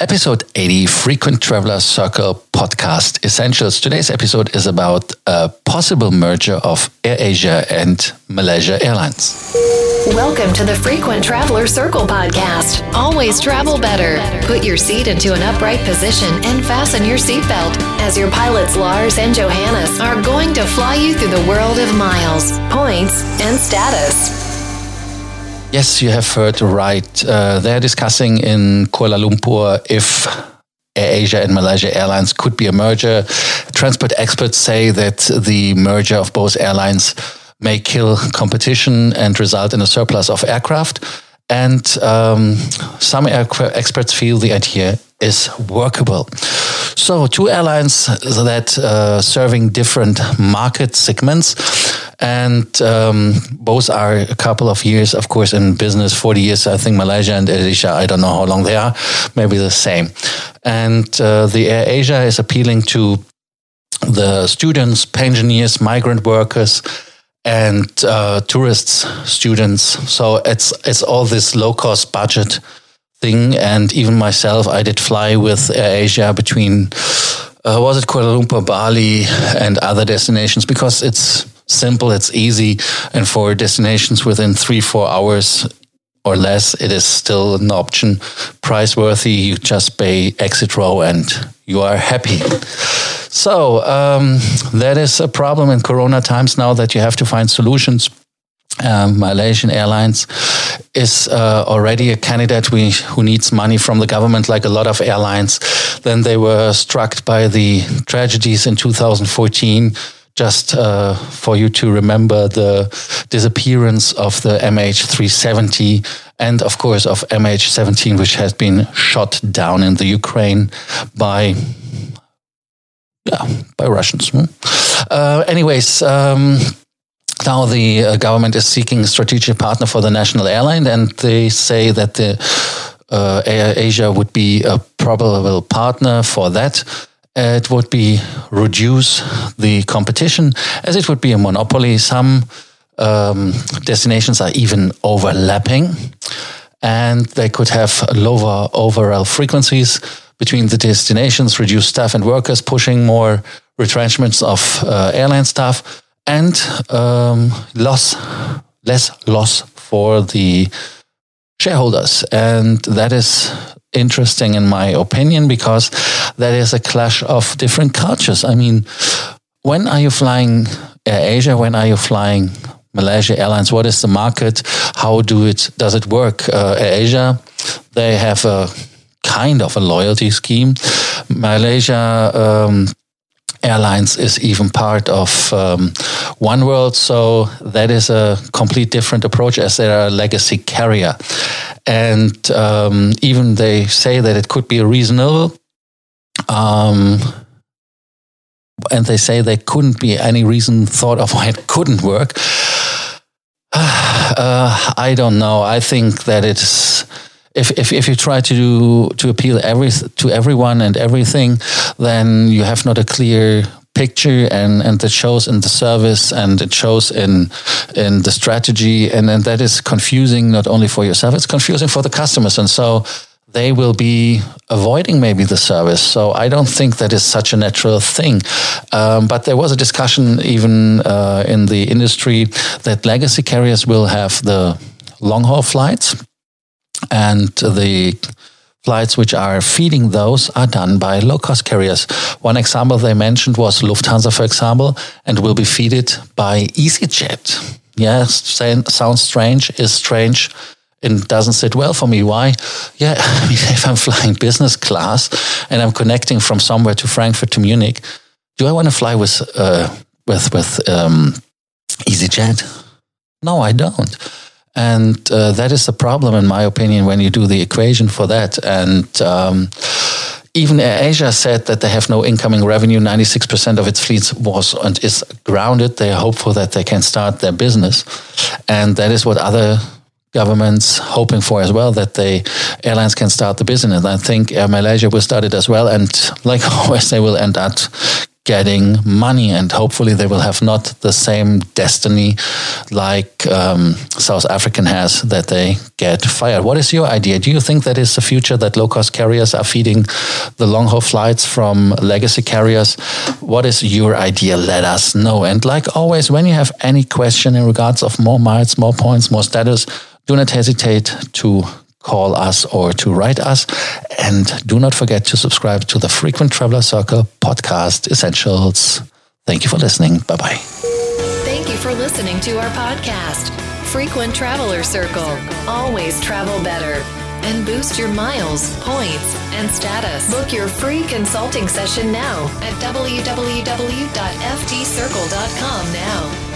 Episode 80 Frequent Traveler Circle Podcast Essentials. Today's episode is about a possible merger of AirAsia and Malaysia Airlines. Welcome to the Frequent Traveler Circle podcast. Always travel better. Put your seat into an upright position and fasten your seatbelt as your pilots Lars and Johannes are going to fly you through the world of miles, points, and status. Yes, you have heard right. Uh, they're discussing in Kuala Lumpur if AirAsia and Malaysia Airlines could be a merger. Transport experts say that the merger of both airlines may kill competition and result in a surplus of aircraft. And um, some experts feel the idea is workable. So, two airlines that uh, serving different market segments and um, both are a couple of years, of course, in business. Forty years, I think. Malaysia and AirAsia, I don't know how long they are. Maybe the same. And uh, the AirAsia is appealing to the students, pensioners, migrant workers, and uh, tourists, students. So it's it's all this low cost budget thing. And even myself, I did fly with AirAsia between uh, was it Kuala Lumpur, Bali, and other destinations because it's simple, it's easy, and for destinations within three, four hours or less, it is still an option. Price worthy, you just pay exit row and you are happy. So um, that is a problem in Corona times now that you have to find solutions. Um, Malaysian Airlines is uh, already a candidate we, who needs money from the government, like a lot of airlines. Then they were struck by the tragedies in 2014 just uh, for you to remember the disappearance of the MH370 and, of course, of MH17, which has been shot down in the Ukraine by yeah, by Russians. Hmm? Uh, anyways. Um, now the uh, government is seeking a strategic partner for the national airline, and they say that the uh, Asia would be a probable partner for that it would be reduce the competition as it would be a monopoly. Some um, destinations are even overlapping and they could have lower overall frequencies between the destinations, reduce staff and workers, pushing more retrenchments of uh, airline staff and um, loss, less loss for the shareholders. And that is interesting in my opinion because that is a clash of different cultures. I mean, when are you flying AirAsia? When are you flying Malaysia Airlines? What is the market? How do it does it work? Uh, AirAsia, they have a kind of a loyalty scheme. Malaysia um, Airlines is even part of um, Oneworld, so that is a complete different approach as they are a legacy carrier. And um, even they say that it could be reasonable. Um, and they say there couldn't be any reason thought of why it couldn't work. Uh, I don't know. I think that it's if, if, if you try to do, to appeal every to everyone and everything, then you have not a clear picture and and that shows in the service and it shows in in the strategy and and that is confusing not only for yourself it's confusing for the customers and so they will be avoiding maybe the service. So I don't think that is such a natural thing. Um, but there was a discussion even uh, in the industry that legacy carriers will have the long haul flights and the flights which are feeding those are done by low cost carriers. One example they mentioned was Lufthansa, for example, and will be feeded by EasyJet. Yes, sounds strange, is strange it doesn't sit well for me. Why? Yeah, I mean, if I'm flying business class and I'm connecting from somewhere to Frankfurt to Munich, do I want to fly with uh, with with um, EasyJet? No, I don't. And uh, that is the problem, in my opinion, when you do the equation for that. And um, even Asia said that they have no incoming revenue. 96% of its fleet was and is grounded. They are hopeful that they can start their business. And that is what other governments hoping for as well that the airlines can start the business. I think Air Malaysia will start it as well, and like always, they will end up getting money and hopefully they will have not the same destiny like um, South African has that they get fired. What is your idea? Do you think that is the future that low cost carriers are feeding the long haul flights from legacy carriers? What is your idea? Let us know. And like always, when you have any question in regards of more miles, more points, more status, do not hesitate to call us or to write us. And do not forget to subscribe to the Frequent Traveler Circle podcast essentials. Thank you for listening. Bye bye. Thank you for listening to our podcast, Frequent Traveler Circle. Always travel better and boost your miles, points, and status. Book your free consulting session now at www.ftcircle.com now.